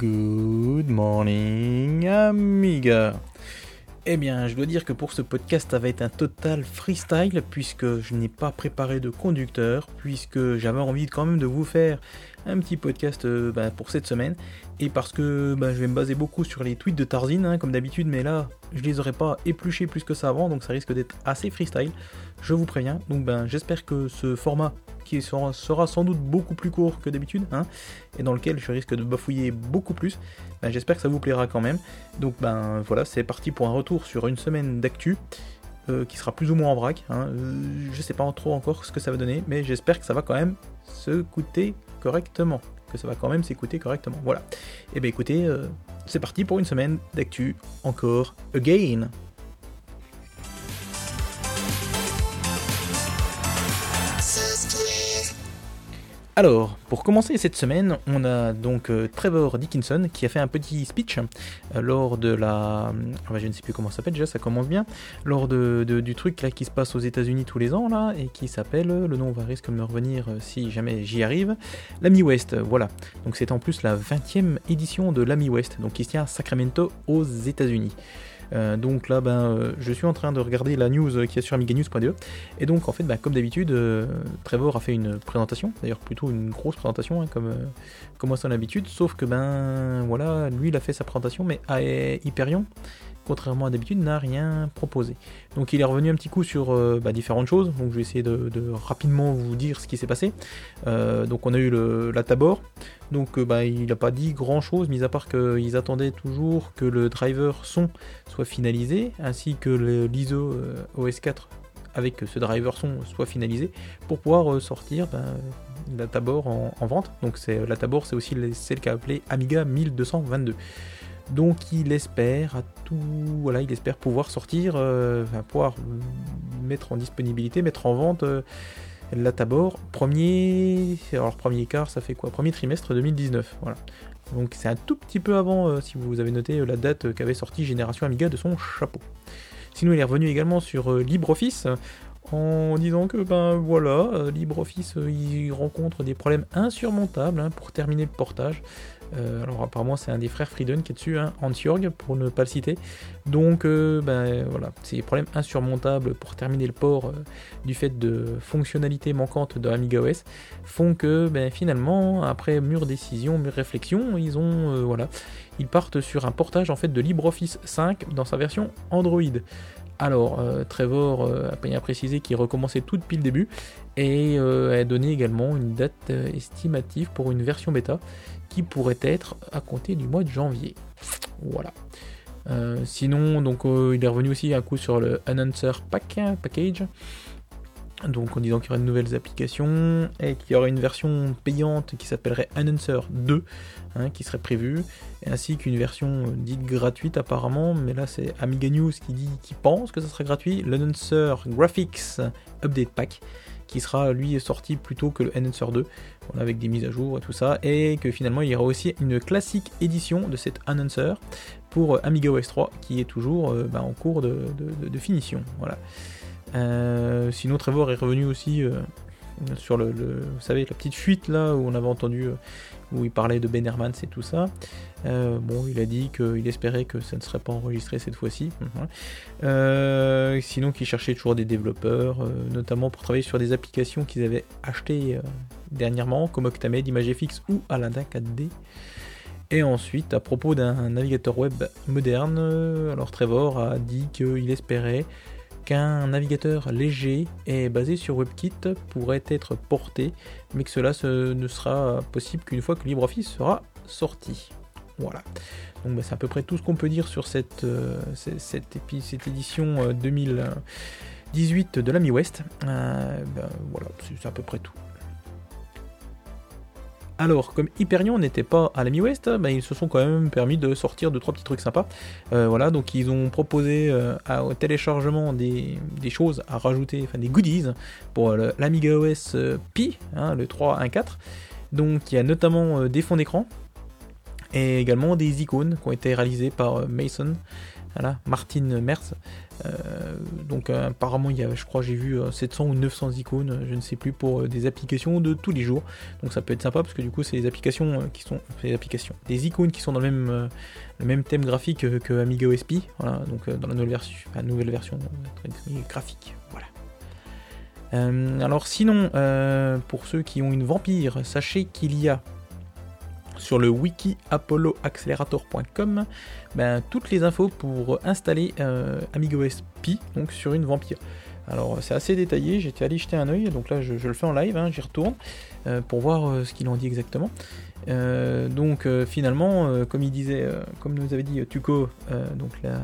Good morning, amiga. Eh bien, je dois dire que pour ce podcast, ça va être un total freestyle puisque je n'ai pas préparé de conducteur, puisque j'avais envie quand même de vous faire un petit podcast euh, bah, pour cette semaine, et parce que bah, je vais me baser beaucoup sur les tweets de Tarzine, hein, comme d'habitude, mais là, je les aurais pas épluchés plus que ça avant, donc ça risque d'être assez freestyle, je vous préviens. Donc ben, j'espère que ce format qui sera, sans doute beaucoup plus court que d'habitude, hein, et dans lequel je risque de bafouiller beaucoup plus. Ben, J'espère que ça vous plaira quand même. Donc ben voilà, c'est parti pour un retour sur une semaine d'actu. Euh, qui sera plus ou moins en vrac. Hein. Euh, je sais pas trop encore ce que ça va donner, mais j'espère que ça va quand même se coûter correctement. Que ça va quand même s'écouter correctement. Voilà. Et eh bien écoutez, euh, c'est parti pour une semaine d'actu encore again. Alors, pour commencer cette semaine, on a donc euh, Trevor Dickinson qui a fait un petit speech euh, lors de la. Euh, je ne sais plus comment ça s'appelle déjà, ça commence bien. Lors de, du truc qui se passe aux États-Unis tous les ans là et qui s'appelle, le nom va risque de me revenir si jamais j'y arrive, l'Ami West. Voilà. Donc c'est en plus la 20e édition de l'Ami West, donc qui se tient à Sacramento aux États-Unis. Euh, donc là, ben, euh, je suis en train de regarder la news qui est sur amiganews.de. Et donc, en fait, ben, comme d'habitude, euh, Trevor a fait une présentation, d'ailleurs plutôt une grosse présentation, hein, comme, comme à son habitude. Sauf que, ben, voilà, lui, il a fait sa présentation, mais à Hyperion, contrairement à d'habitude, n'a rien proposé. Donc il est revenu un petit coup sur euh, bah, différentes choses, donc je vais essayer de, rapidement vous dire ce qui s'est passé. Euh, donc on a eu le, la Tabor, donc euh, bah, il n'a pas dit grand chose, mis à part qu'ils attendaient toujours que le driver son soit finalisé, ainsi que l'ISO OS4 avec ce driver son soit finalisé, pour pouvoir sortir bah, la Tabor en, en vente. Donc la Tabor c'est aussi celle qu'a appelé Amiga 1222. Donc il espère voilà, il espère pouvoir sortir, euh, pouvoir mettre en disponibilité, mettre en vente euh, la Tabor premier, alors premier quart, ça fait quoi? Premier trimestre 2019, voilà. Donc c'est un tout petit peu avant, euh, si vous avez noté la date qu'avait sorti Génération Amiga de son chapeau. Sinon, il est revenu également sur LibreOffice en disant que ben voilà, LibreOffice il rencontre des problèmes insurmontables hein, pour terminer le portage. Euh, alors apparemment c'est un des frères Frieden qui est dessus, hein, Hans-Jörg pour ne pas le citer. Donc euh, ben, voilà, ces problèmes insurmontables pour terminer le port euh, du fait de fonctionnalités manquantes de Amiga OS font que ben, finalement après mûre décision, mûre réflexion, ils ont voilà, ils partent sur un portage en fait de LibreOffice 5 dans sa version Android. Alors, Trevor a bien précisé qu'il recommençait tout depuis le début et a donné également une date estimative pour une version bêta qui pourrait être à compter du mois de janvier. Voilà. Euh, sinon, donc euh, il est revenu aussi un coup sur le Announcer Pack, Package. Donc en disant qu'il y aurait de nouvelles applications et qu'il y aurait une version payante qui s'appellerait Announcer 2 hein, qui serait prévue, ainsi qu'une version dite gratuite apparemment, mais là c'est Amiga News qui dit qui pense que ça serait gratuit, l'Announcer Graphics Update Pack qui sera lui sorti plutôt que le Enhancer 2, avec des mises à jour et tout ça, et que finalement il y aura aussi une classique édition de cet Enhancer pour Amiga OS 3 qui est toujours euh, bah, en cours de, finition. Voilà. Euh, sinon Trevor est revenu aussi euh, sur le, vous savez, la petite fuite là où on avait entendu, euh, où il parlait de Ben Hermans et tout ça. Euh, bon, il a dit qu'il espérait que ça ne serait pas enregistré cette fois-ci. Mhm. Euh, sinon, qu'il cherchait toujours des développeurs, notamment pour travailler sur des applications qu'ils avaient achetées dernièrement, comme Octamed, ImageFX ou Aladdin 4D. Et ensuite, à propos d'un navigateur web moderne, alors Trevor a dit qu'il espérait qu'un navigateur léger et basé sur WebKit pourrait être porté, mais que cela ne sera possible qu'une fois que LibreOffice sera sorti. Voilà. Donc bah, c'est à peu près tout ce qu'on peut dire sur cette, euh, cette, édition 2018 euh, de l'Ami West. Euh, ben, voilà, c'est à peu près tout. Alors, comme Hyperion n'était pas à la mi-ouest, ben, ils se sont quand même permis de sortir de trois petits trucs sympas. Voilà, donc ils ont proposé au téléchargement des, choses à rajouter, enfin des goodies pour l'Amiga OS Pi, hein, le 3.1.4. Donc il y a notamment des fonds d'écran et également des icônes qui ont été réalisées par Mason. voilà, Martin Merz. Euh, donc euh, apparemment, il y a, je crois, j'ai vu 700 ou 900 icônes, je ne sais plus, pour des applications de tous les jours. Donc ça peut être sympa parce que du coup, c'est des applications qui sont, des applications, des icônes qui sont dans le même, même thème graphique que, Amiga OSP. Voilà, donc dans la nouvelle version, la nouvelle version graphique. Alors sinon, pour ceux qui ont une vampire, sachez qu'il y a sur le wiki apolloaccelerator.com ben, toutes les infos pour installer euh, AmigaOSP donc sur une Vampire. Alors c'est assez détaillé, j'étais allé jeter un oeil, donc là je, le fais en live, hein, j'y retourne euh, pour voir euh, ce qu'il en dit exactement. donc finalement, comme il disait, comme nous avait dit Tuco, donc la,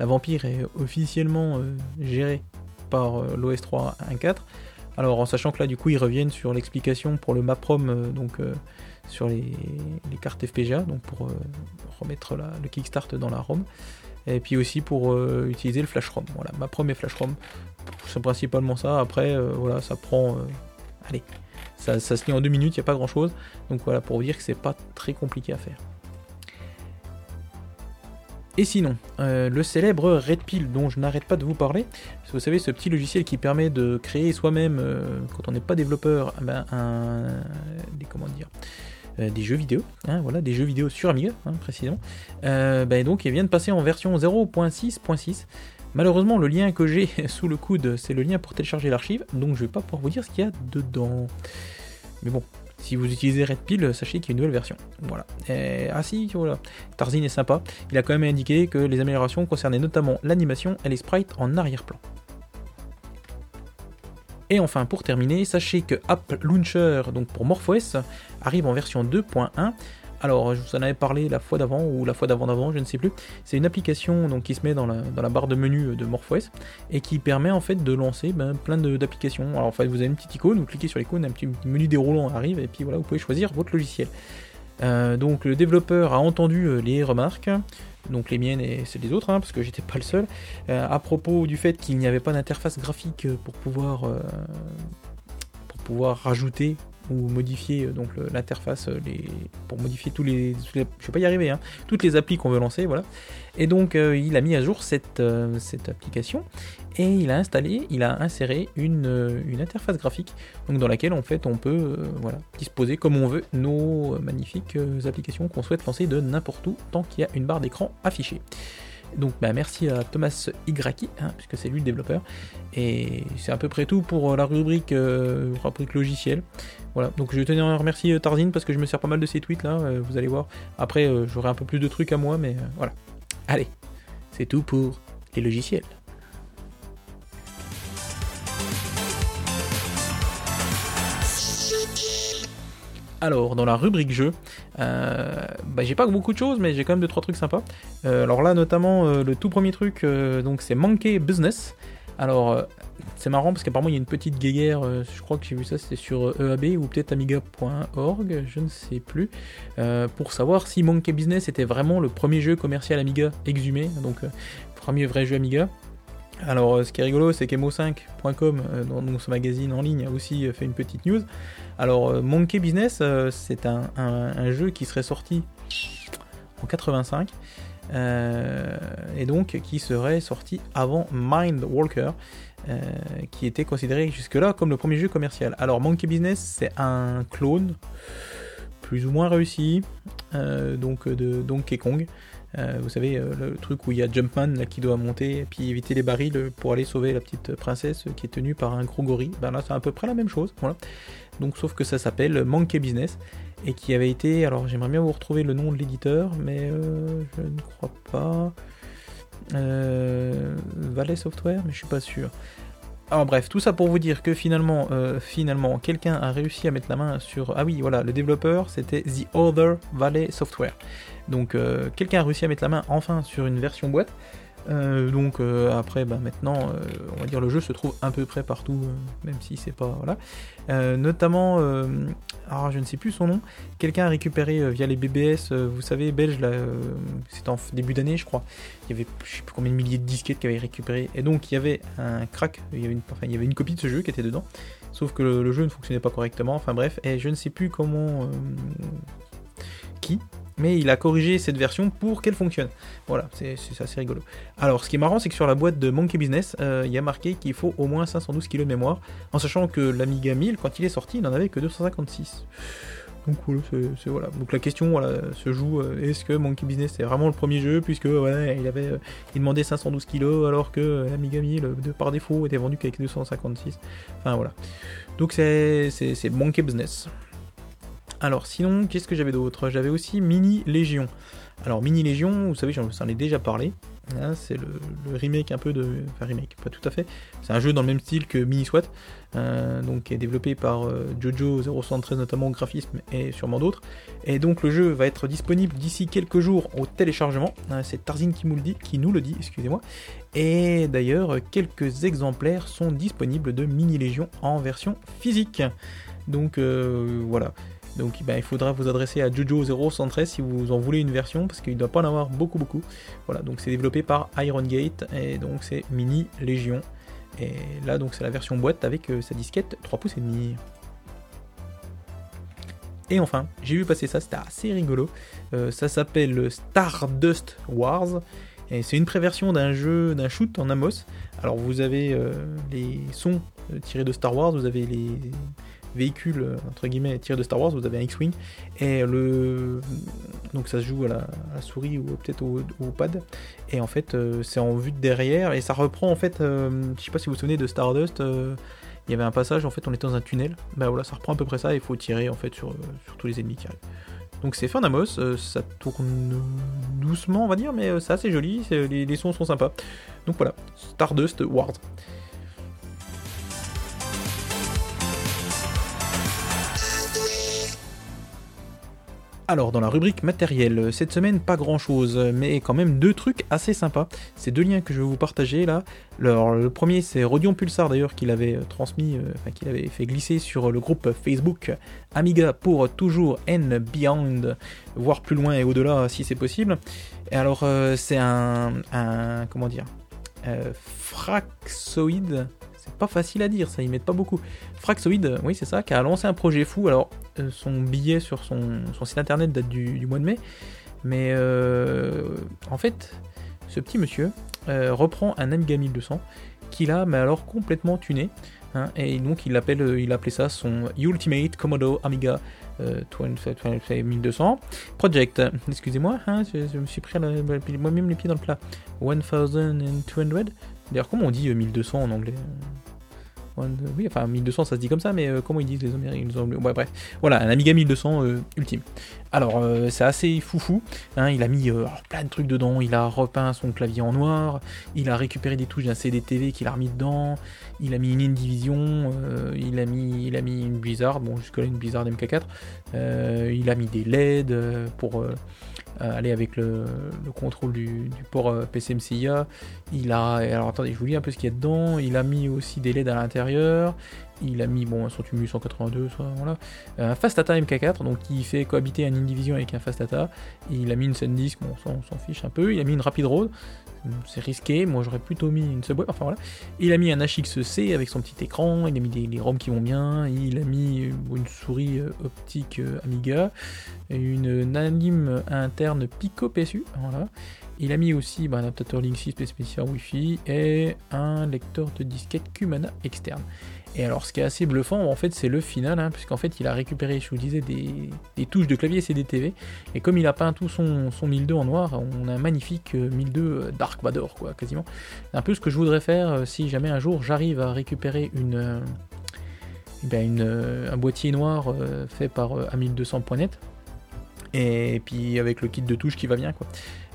la, Vampire est officiellement gérée par l'OS 3.1.4. Alors en sachant que là du coup ils reviennent sur l'explication pour le MAPROM, donc sur les, cartes FPGA, donc pour euh, remettre le Kickstart dans la ROM, et puis aussi pour euh, utiliser le Flash ROM. Voilà, ma première Flash ROM, c'est principalement ça. Après, euh, voilà, ça prend, allez, ça, se lit en deux minutes, il n'y a pas grand chose. Donc voilà, pour vous dire que c'est pas très compliqué à faire. Et sinon, le célèbre Red Pill dont je n'arrête pas de vous parler, parce que vous savez, ce petit logiciel qui permet de créer soi-même, quand on n'est pas développeur, eh ben, un, des, comment dire, des jeux vidéo, hein, voilà, des jeux vidéo sur Amiga, hein, précisément. Euh, bah, donc, il vient de passer en version 0.6.6. Malheureusement, le lien que j'ai sous le coude, c'est le lien pour télécharger l'archive, donc je vais pas pouvoir vous dire ce qu'il y a dedans. Mais bon, si vous utilisez Red Pill, sachez qu'il y a une nouvelle version. Voilà. ah si, voilà. Tarzin est sympa. Il a quand même indiqué que les améliorations concernaient notamment l'animation et les sprites en arrière-plan. Et enfin, pour terminer, sachez que App Launcher, donc pour MorphOS, arrive en version 2.1. Alors, je vous en avais parlé la fois d'avant ou la fois d'avant d'avant, je ne sais plus. C'est une application donc, qui se met dans la, barre de menu de MorphOS et qui permet en fait de lancer ben, plein d'applications. Alors, en fait, vous avez une petite icône, vous cliquez sur l'icône, un petit menu déroulant arrive et puis voilà, vous pouvez choisir votre logiciel. Euh, donc, le développeur a entendu euh, les remarques donc les miennes et celles des autres, hein, parce que j'étais pas le seul, euh, à propos du fait qu'il n'y avait pas d'interface graphique pour pouvoir, euh, pour pouvoir rajouter ou modifier euh, donc l'interface pour modifier tous les, je vais pas y arriver hein, toutes les applis qu'on veut lancer voilà et donc il a mis à jour cette, cette application et il a installé, il a inséré une, euh, interface graphique donc dans laquelle en fait on peut euh, voilà, disposer comme on veut nos euh, magnifiques applications qu'on souhaite lancer de n'importe où tant qu'il y a une barre d'écran affichée. Donc bah, merci à Thomas Igraki, hein, puisque c'est lui le développeur. Et c'est à peu près tout pour la rubrique, rubrique logiciel. Voilà, donc je tenais à remercier Tarzine parce que je me sers pas mal de ses tweets là, vous allez voir. Après j'aurai un peu plus de trucs à moi, mais voilà. Allez, c'est tout pour les logiciels. Alors, dans la rubrique jeu, euh, bah, j'ai pas beaucoup de choses, mais j'ai quand même 2-3 trucs sympas. Euh, alors là, notamment, euh, le tout premier truc, donc c'est Monkey Business. Alors, c'est marrant parce qu'apparemment, il y a une petite guéguerre, je crois que j'ai vu ça, c'était sur EAB ou peut-être amiga.org, je ne sais plus, pour savoir si Monkey Business était vraiment le premier jeu commercial Amiga exhumé, donc premier vrai jeu Amiga. Alors, ce qui est rigolo, c'est qu'emo5.com, dans ce magazine en ligne, a aussi fait une petite news. Alors, euh, Monkey Business, euh, c'est un, jeu qui serait sorti en 85 euh, et donc qui serait sorti avant Mind Walker, qui était considéré jusque-là comme le premier jeu commercial. Alors, Monkey Business, c'est un clone plus ou moins réussi donc de Donkey Kong. Euh, vous savez, euh, le truc où il y a Jumpman qui doit monter et puis éviter les barils pour aller sauver la petite princesse qui est tenue par un gros gorille. Ben là, c'est à peu près la même chose. Voilà. Donc, sauf que ça s'appelle Monkey Business et qui avait été. Alors, j'aimerais bien vous retrouver le nom de l'éditeur, mais euh, je ne crois pas. Valley Software, mais je suis pas sûr. Alors bref, tout ça pour vous dire que finalement, finalement, quelqu'un a réussi à mettre la main sur. Ah oui, voilà, le développeur, c'était The Other Valley Software. Donc euh, quelqu'un a réussi à mettre la main enfin sur une version boîte. Euh, donc euh, après, bah, maintenant, on va dire le jeu se trouve à peu près partout, même si c'est pas voilà. notamment, alors je ne sais plus son nom. Quelqu'un a récupéré via les BBS, vous savez, belges là, c'était en début d'année, je crois. Il y avait je sais plus combien de milliers de disquettes qui avaient récupéré, et donc il y avait un crack, il y avait une, avait copie de ce jeu qui était dedans. Sauf que le jeu ne fonctionnait pas correctement. Enfin bref, et je ne sais plus comment qui mais il a corrigé cette version pour qu'elle fonctionne. Voilà, c'est assez rigolo. Alors, ce qui est marrant, c'est que sur la boîte de Monkey Business, euh, il y a marqué qu'il faut au moins 512 kg de mémoire, en sachant que l'Amiga 1000, quand il est sorti, il n'en avait que 256. Donc voilà, c'est voilà. Donc la question voilà, se joue euh, est-ce que Monkey Business c'est vraiment le premier jeu puisque ouais, il avait euh, il demandait 512 kg alors que l'Amiga 1000 de, par défaut était vendu qu'avec 256. Enfin voilà. Donc c'est Monkey Business. Alors sinon, qu'est-ce que j'avais d'autre? J'avais aussi Mini Légion. Alors Mini Légion, vous savez, j'en ai déjà parlé. C'est le, remake un peu de... Enfin remake, pas tout à fait. C'est un jeu dans le même style que Mini SWAT, euh, donc qui est développé par euh, Jojo 073 notamment au graphisme et sûrement d'autres. Et donc le jeu va être disponible d'ici quelques jours au téléchargement. Hein, c'est Tarzine qui nous le dit, excusez-moi. Et d'ailleurs, quelques exemplaires sont disponibles de Mini Légion en version physique. Donc euh, voilà. Donc ben, il faudra vous adresser à Jojo013 si vous en voulez une version, parce qu'il ne doit pas en avoir beaucoup beaucoup. Voilà, donc c'est développé par Iron Gate, et donc c'est Mini Légion. Et là donc c'est la version boîte avec euh, sa disquette 3 pouces et demi. Et enfin, j'ai vu passer ça, c'était assez rigolo. Euh, ça s'appelle Stardust Wars. Et c'est une préversion d'un jeu, d'un shoot en Amos. Alors vous avez euh, les sons tirés de Star Wars, vous avez les véhicule euh, entre guillemets tiré de Star Wars, vous avez un X-Wing et le donc ça se joue à la, souris ou peut-être au, pad et en fait euh, c'est en vue de derrière et ça reprend en fait euh, je sais pas si vous vous souvenez de Stardust il y avait un passage en fait on était dans un tunnel bah voilà ça reprend à peu près ça il faut tirer en fait sur, sur tous les ennemis qui arrivent donc c'est fin d'Amos, ça tourne doucement on va dire, mais c'est assez joli, les, les, sons sont sympas. Donc voilà, Stardust Wars. Alors, dans la rubrique matériel, cette semaine, pas grand chose, mais quand même deux trucs assez sympas. Ces deux liens que je vais vous partager là. Alors, le premier, c'est Rodion Pulsar d'ailleurs, qu'il avait euh, transmis, euh, enfin, fait glisser sur le groupe Facebook Amiga pour toujours and beyond, voire plus loin et au-delà si c'est possible. Et alors, euh, c'est un, Comment dire Fraxoid pas facile à dire, ça y met pas beaucoup. Fraxoid, oui c'est ça, qui a lancé un projet fou. Alors euh, son billet sur son, site internet date du, mois de mai, mais euh, en fait, ce petit monsieur euh, reprend un Amiga 1200 qu'il a, mais alors complètement tuné. Hein, et donc il appelle, il appelait ça son Ultimate Commodore Amiga 1200 Project. Excusez-moi, hein, je, me suis pris moi-même les pieds dans le plat. 1200. D'ailleurs, comment on dit 1200 en anglais oui, enfin 1200 ça se dit comme ça, mais euh, comment ils disent les Américains Ouais, bref. Voilà, un Amiga 1200 euh, ultime. Alors, euh, c'est assez foufou. Hein, il a mis plein de trucs dedans. Il a repeint son clavier en noir. Il a récupéré des touches d'un CD-TV qu'il a remis dedans. Il a mis une Indivision. il, a mis, il a mis une Blizzard. Bon, jusque-là, une Blizzard MK4. il a mis des LED pour aller avec le, contrôle du, port PCMCIA. Il a. Alors attendez, je vous lis un peu ce qu'il y a dedans. Il a mis aussi des LED à l'intérieur. Il a mis bon, son Tumu 182, soit, voilà. un Fastata MK4, donc qui fait cohabiter un Indivision avec un Fastata. Il a mis une SanDisk, bon, on s'en fiche un peu. Il a mis une Rapid Road, c'est risqué. Moi, j'aurais plutôt mis une Subway, enfin voilà. Il a mis un HXC avec son petit écran. Il a mis des, les ROM qui vont bien. Il a mis une souris euh, optique euh, Amiga, une anime interne Pico PSU. Il a mis aussi bah, un adaptateur Link 6 spécial Wi-Fi et un lecteur de disquette Cumana externe. Et alors, ce qui est assez bluffant, en fait, c'est le final, hein, puisqu'en fait, il a récupéré, je vous disais, des, touches de clavier CDTV. Et comme il a peint tout son, son 1002 en noir, on a un magnifique 1002 euh, Dark Vador, quoi, quasiment. Un peu ce que je voudrais faire euh, si jamais un jour j'arrive à récupérer une, euh, ben, un boîtier noir fait par A1200.net. Et puis avec le kit de touches qui va bien, quoi.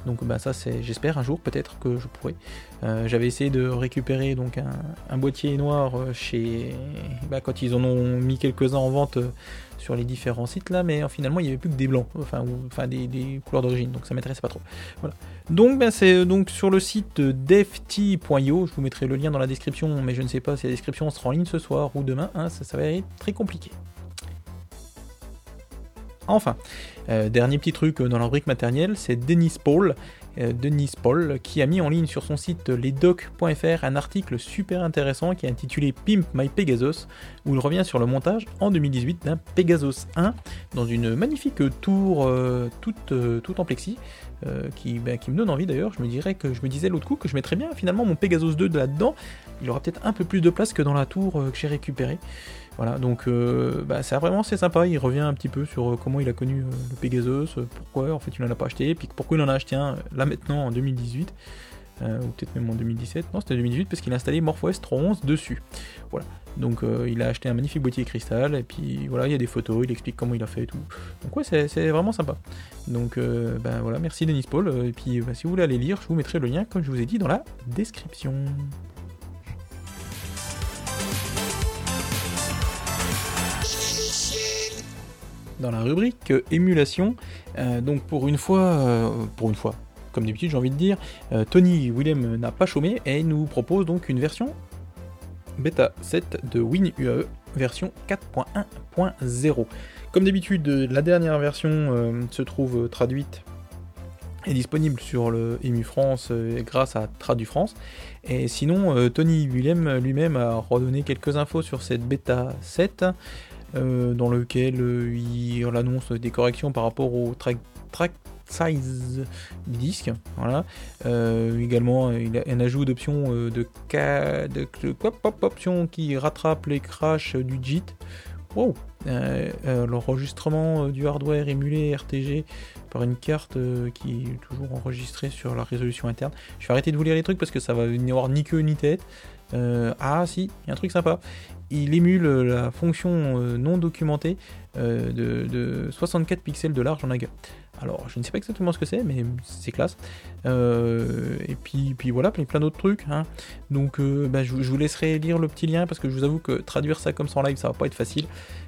Donc bah, ça c'est j'espère un jour peut-être que je pourrai. Euh, j'avais essayé de récupérer donc un, boîtier noir euh, chez bah, quand ils en ont mis quelques-uns en vente euh, sur les différents sites là, mais finalement il n'y avait plus que des blancs, enfin, des, couleurs d'origine, donc ça m'intéresse pas trop. Donc bah, c'est donc sur le site devt.io, je vous mettrai le lien dans la description, mais je ne sais pas si la description sera en ligne ce soir ou demain, hein, ça va être très compliqué. Enfin, euh, dernier petit truc euh, dans la rubrique matérielle, c'est Dennis Paul Denis Paul, qui a mis en ligne sur son site lesdocs.fr un article super intéressant qui est intitulé Pimp My Pegasus, où il revient sur le montage en 2018 d'un Pegasus 1 dans une magnifique tour toute, en plexi. qui, ben, qui me donne envie d'ailleurs, je me dirais que je me disais l'autre coup que je mettrais bien finalement mon Pegasus 2 là-dedans, il aura peut-être un peu plus de place que dans la tour que j'ai récupérée. Voilà, donc euh, bah, c'est vraiment c'est sympa, il revient un petit peu sur euh, comment il a connu euh, le Pegasus, pourquoi en fait il n'en a pas acheté, puis pourquoi il en a acheté un là maintenant en 2018, ou peut-être même en 2017, non c'était 2018 parce qu'il a installé MorphOS 3.11 dessus. Voilà, donc il a acheté un magnifique boîtier cristal, et puis voilà, il y a des photos, il explique comment il a fait et tout. Donc ouais, c'est vraiment sympa. Donc ben voilà, merci Denis Paul, et puis bah, si vous voulez aller lire, je vous mettrai le lien comme je vous ai dit dans la description. Dans la rubrique émulation. Euh, donc pour une fois, euh, pour une fois, comme d'habitude j'ai envie de dire, euh, Tony Willem n'a pas chômé et nous propose donc une version bêta 7 de WinUAE version 4.1.0. Comme d'habitude, la dernière version se trouve traduite et disponible sur le EMU France grâce à Tradu France. Et sinon, Tony Willem lui-même a redonné quelques infos sur cette bêta 7. Euh, dans lequel euh, il annonce des corrections par rapport au track, track size du disque. Voilà. Euh, également, il a un ajout d'options de, de, de, qui rattrape les crashs du JIT. Wow. L'enregistrement du hardware émulé RTG par une carte qui est toujours enregistrée sur la résolution interne. Je vais arrêter de vous lire les trucs parce que ça va n'y avoir ni queue ni tête. ah si, il y a un truc sympa il émule la fonction euh, non documentée euh, de, 64 pixels de large en AGA. Alors, je ne sais pas exactement ce que c'est, mais c'est classe. Euh, et puis, puis voilà, plein, plein d'autres trucs. Hein. Donc, bah, je, vous laisserai lire le petit lien parce que je vous avoue que traduire ça comme ça en live, ça va pas être facile.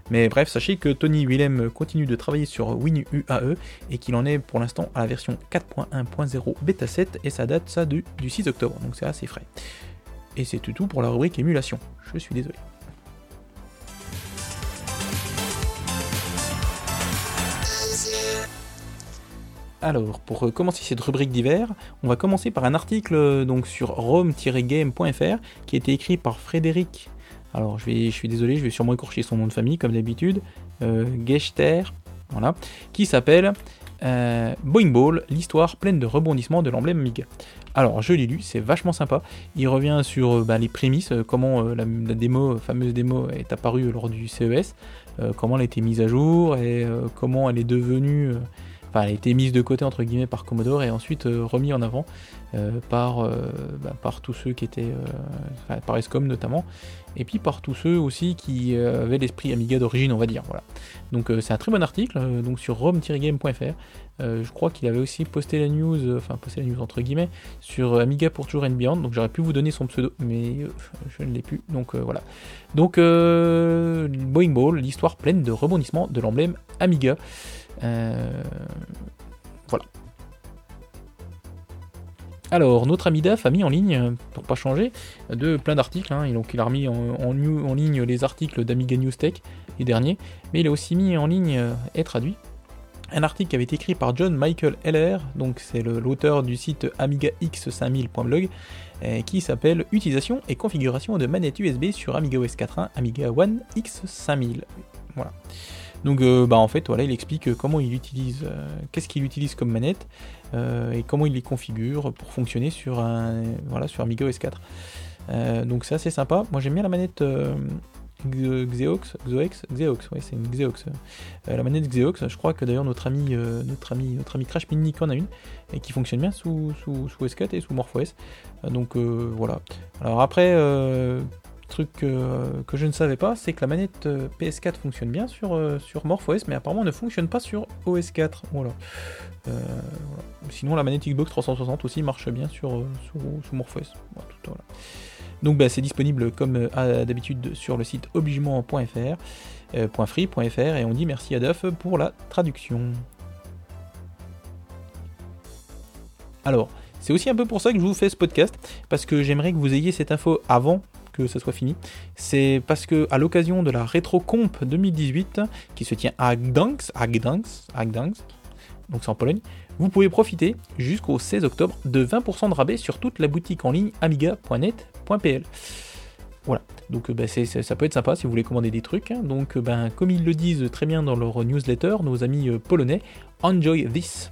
Mais bref, sachez que Tony Willem continue de travailler sur WinUAE et qu'il en est pour l'instant à la version 4.1.0 bêta 7 et ça date ça du, du 6 octobre, donc c'est assez frais. Et c'est tout pour la rubrique émulation. Je suis désolé. Alors, pour commencer cette rubrique d'hiver, on va commencer par un article euh, donc sur rome-game.fr qui a été écrit par Frédéric. Alors, je, suis désolé, je vais sûrement écorcher son nom de famille comme d'habitude. Euh, Gechter, voilà, qui s'appelle euh, Boing Ball, l'histoire pleine de rebondissements de l'emblème Amiga. Alors, je l'ai lu, c'est vachement sympa. Il revient sur euh, bah, les prémices, comment la, démo, fameuse démo est apparue lors du CES, comment elle a été mise à jour et comment elle est devenue elle a été mise de côté entre guillemets par Commodore et ensuite euh, remis en avant euh, par, euh, bah, par tous ceux qui étaient, par Escom notamment, et puis par tous ceux aussi qui avaient l'esprit Amiga d'origine, on va dire. Voilà. Donc c'est un très bon article, donc sur rom-game.fr. je crois qu'il avait aussi posté la news, enfin posté la news entre guillemets, sur Amiga pour toujours and Beyond. Donc j'aurais pu vous donner son pseudo, mais je ne l'ai plus. Donc voilà. Donc Boeing Ball, l'histoire pleine de rebondissements de l'emblème Amiga. Euh, voilà. Alors, notre ami DAF a mis en ligne, pour pas changer, de plein d'articles. Hein, il a remis en, ligne les articles d'Amiga News Tech, les derniers, mais il a aussi mis en ligne euh, et traduit un article qui avait été écrit par John Michael Heller, donc c'est l'auteur du site AmigaX5000.blog, euh, qui s'appelle Utilisation et configuration de manettes USB sur Amiga OS 4.1 Amiga One X5000. Voilà. Donc euh, bah en fait voilà il explique euh, comment il utilise, euh, qu'est-ce qu'il utilise comme manette et comment il les configure pour fonctionner sur un voilà sur Amiga OS 4. donc c'est assez sympa. Moi j'aime bien la manette Xeox, Xeox, Xeox, ouais, c'est une Xeox. la manette Xeox, je crois que d'ailleurs notre ami, notre ami, notre ami Crash Mini en a une et qui fonctionne bien sous, sous, sous S4 et sous MorphOS. donc voilà. Alors après, truc que je ne savais pas, c'est que la manette euh, PS4 fonctionne bien sur, euh, sur MorphOS, mais apparemment ne fonctionne pas sur OS4. Voilà. Euh, Sinon, la manette Xbox 360 aussi marche bien sur, sur, MorphOS. Donc bah, c'est disponible comme d'habitude sur le site obligement.fr, et on dit merci à Duff pour la traduction. Alors, c'est aussi un peu pour ça que je vous fais ce podcast, parce que j'aimerais que vous ayez cette info avant que ça soit fini. C'est parce que à l'occasion de la RetroComp 2018 qui se tient à Gdansk, à Gdansk, à Gdansk, donc c'est en Pologne, vous pouvez profiter jusqu'au 16 octobre de 20% de rabais sur toute la boutique en ligne amiga.net.pl. Voilà, donc ben, ça peut être sympa si vous voulez commander des trucs. Hein. Donc ben, comme ils le disent très bien dans leur newsletter, nos amis polonais, enjoy this.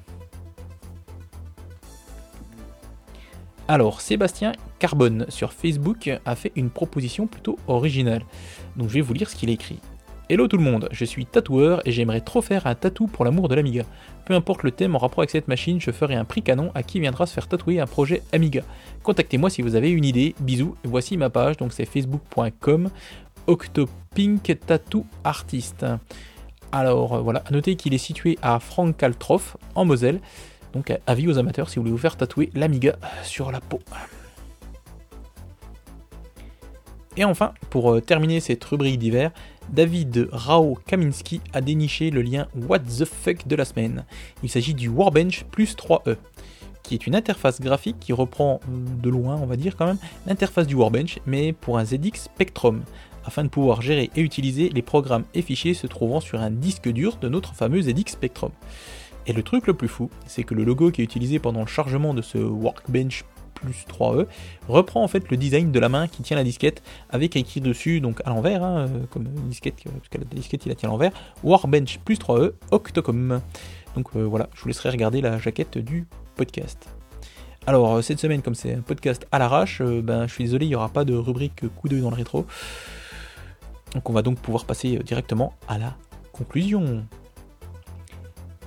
Alors, Sébastien Carbone sur Facebook a fait une proposition plutôt originale. Donc je vais vous lire ce qu'il écrit. Hello tout le monde, je suis tatoueur et j'aimerais trop faire un tatou pour l'amour de l'Amiga. Peu importe le thème en rapport avec cette machine, je ferai un prix canon à qui viendra se faire tatouer un projet Amiga. Contactez-moi si vous avez une idée. Bisous, voici ma page, donc c'est facebook.com Octopink Tattoo Artist. Alors voilà, à noter qu'il est situé à Frankaltroff en Moselle. Donc avis aux amateurs si vous voulez vous faire tatouer l'Amiga sur la peau. Et enfin, pour euh, terminer cette rubrique d'hiver, David Rao Kaminski a déniché le lien What the fuck de la semaine. Il s'agit du Warbench plus 3E, qui est une interface graphique qui reprend de loin, on va dire quand même, l'interface du Warbench, mais pour un ZX Spectrum, afin de pouvoir gérer et utiliser les programmes et fichiers se trouvant sur un disque dur de notre fameux ZX Spectrum. Et le truc le plus fou, c'est que le logo qui est utilisé pendant le chargement de ce Workbench plus 3E reprend en fait le design de la main qui tient la disquette avec écrit dessus, donc à l'envers, hein, euh, comme une disquette, parce la disquette il la tient à l'envers, Workbench plus 3E Octocom. Donc euh, voilà, je vous laisserai regarder la jaquette du podcast. Alors euh, cette semaine, comme c'est un podcast à l'arrache, ben, je suis désolé, il n'y aura pas de rubrique coup d'œil dans le rétro. Donc on va donc pouvoir passer directement à la conclusion.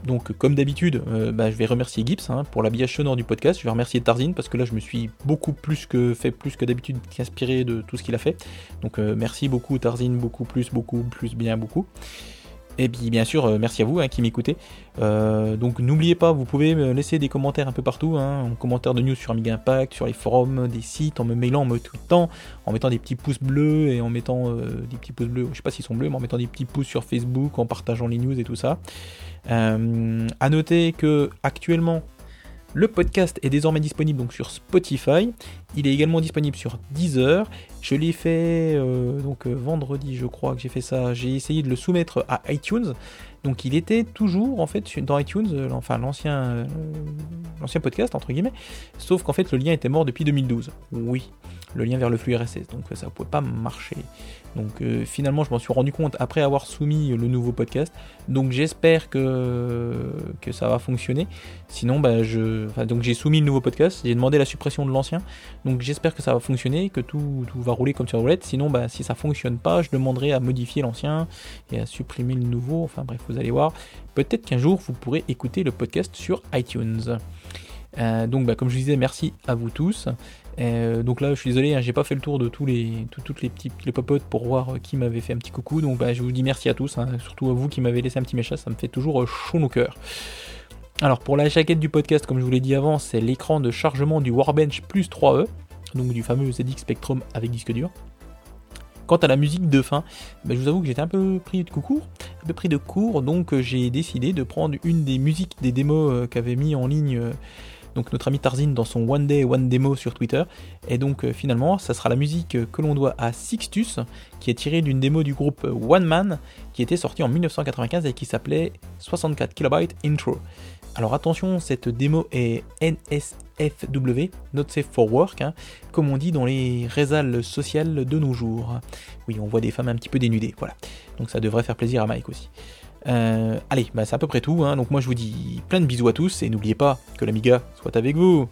Donc, comme d'habitude, euh, bah, je vais remercier Gibbs hein, pour l'habillage sonore du podcast. Je vais remercier Tarzine parce que là, je me suis beaucoup plus que fait plus que d'habitude inspiré de tout ce qu'il a fait. Donc, euh, merci beaucoup Tarzine, beaucoup plus, beaucoup plus, bien beaucoup. Et puis bien sûr, euh, merci à vous hein, qui m'écoutez. donc n'oubliez pas, vous pouvez me laisser des commentaires un peu partout, hein, en commentaire de news sur Amiga Impact, sur les forums, des sites, en me mailant en me tout le temps, en mettant des petits pouces bleus et en mettant des petits pouces bleus, je sais pas s'ils sont bleus, mais en mettant des petits pouces sur Facebook, en partageant les news et tout ça. Euh, à noter que actuellement, le podcast est désormais disponible sur Spotify. Il est également disponible sur Deezer. Je l'ai fait euh, donc euh, vendredi, je crois que j'ai fait ça. J'ai essayé de le soumettre à iTunes. Donc il était toujours en fait dans iTunes, enfin l'ancien l'ancien podcast entre guillemets. Sauf qu'en fait le lien était mort depuis 2012. Oui, le lien vers le flux RSS. Donc ça ne pouvait pas marcher. Donc euh, finalement, je m'en suis rendu compte après avoir soumis le nouveau podcast. Donc j'espère que, ça va fonctionner. Sinon, bah, je, donc j'ai soumis le nouveau podcast. J'ai demandé la suppression de l'ancien. Donc j'espère que ça va fonctionner, que tout, tout va rouler comme sur roulette. Sinon, bah, si ça fonctionne pas, je demanderai à modifier l'ancien et à supprimer le nouveau. Enfin bref, vous allez voir. Peut-être qu'un jour vous pourrez écouter le podcast sur iTunes. Euh, donc, bah, comme je disais, merci à vous tous. Euh, donc là, je suis désolé, hein, j'ai pas fait le tour de tous les, toutes les petits les popotes pour voir euh, qui m'avait fait un petit coucou. Donc bah, je vous dis merci à tous, hein, surtout à vous qui m'avez laissé un petit message, ça me fait toujours chaud au cœur. Alors pour la jaquette du podcast, comme je vous l'ai dit avant, c'est l'écran de chargement du Warbench plus 3E, donc du fameux ZX Spectrum avec disque dur. Quant à la musique de fin, bah, je vous avoue que j'étais un peu pris de cours, un peu pris de cours, donc j'ai décidé de prendre une des musiques des démos qu'avait mis en ligne donc notre ami Tarzine dans son One Day One Demo sur Twitter. Et donc euh, finalement, ça sera la musique que l'on doit à Sixtus, qui est tirée d'une démo du groupe One Man, qui était sortie en 1995 et qui s'appelait 64 KB Intro. Alors attention, cette démo est NSFW, Not Safe for Work, hein, comme on dit dans les réseaux sociales de nos jours. Oui, on voit des femmes un petit peu dénudées, voilà. Donc ça devrait faire plaisir à Mike aussi. Euh, allez, bah c'est à peu près tout. Hein. Donc moi je vous dis plein de bisous à tous et n'oubliez pas que l'Amiga soit avec vous.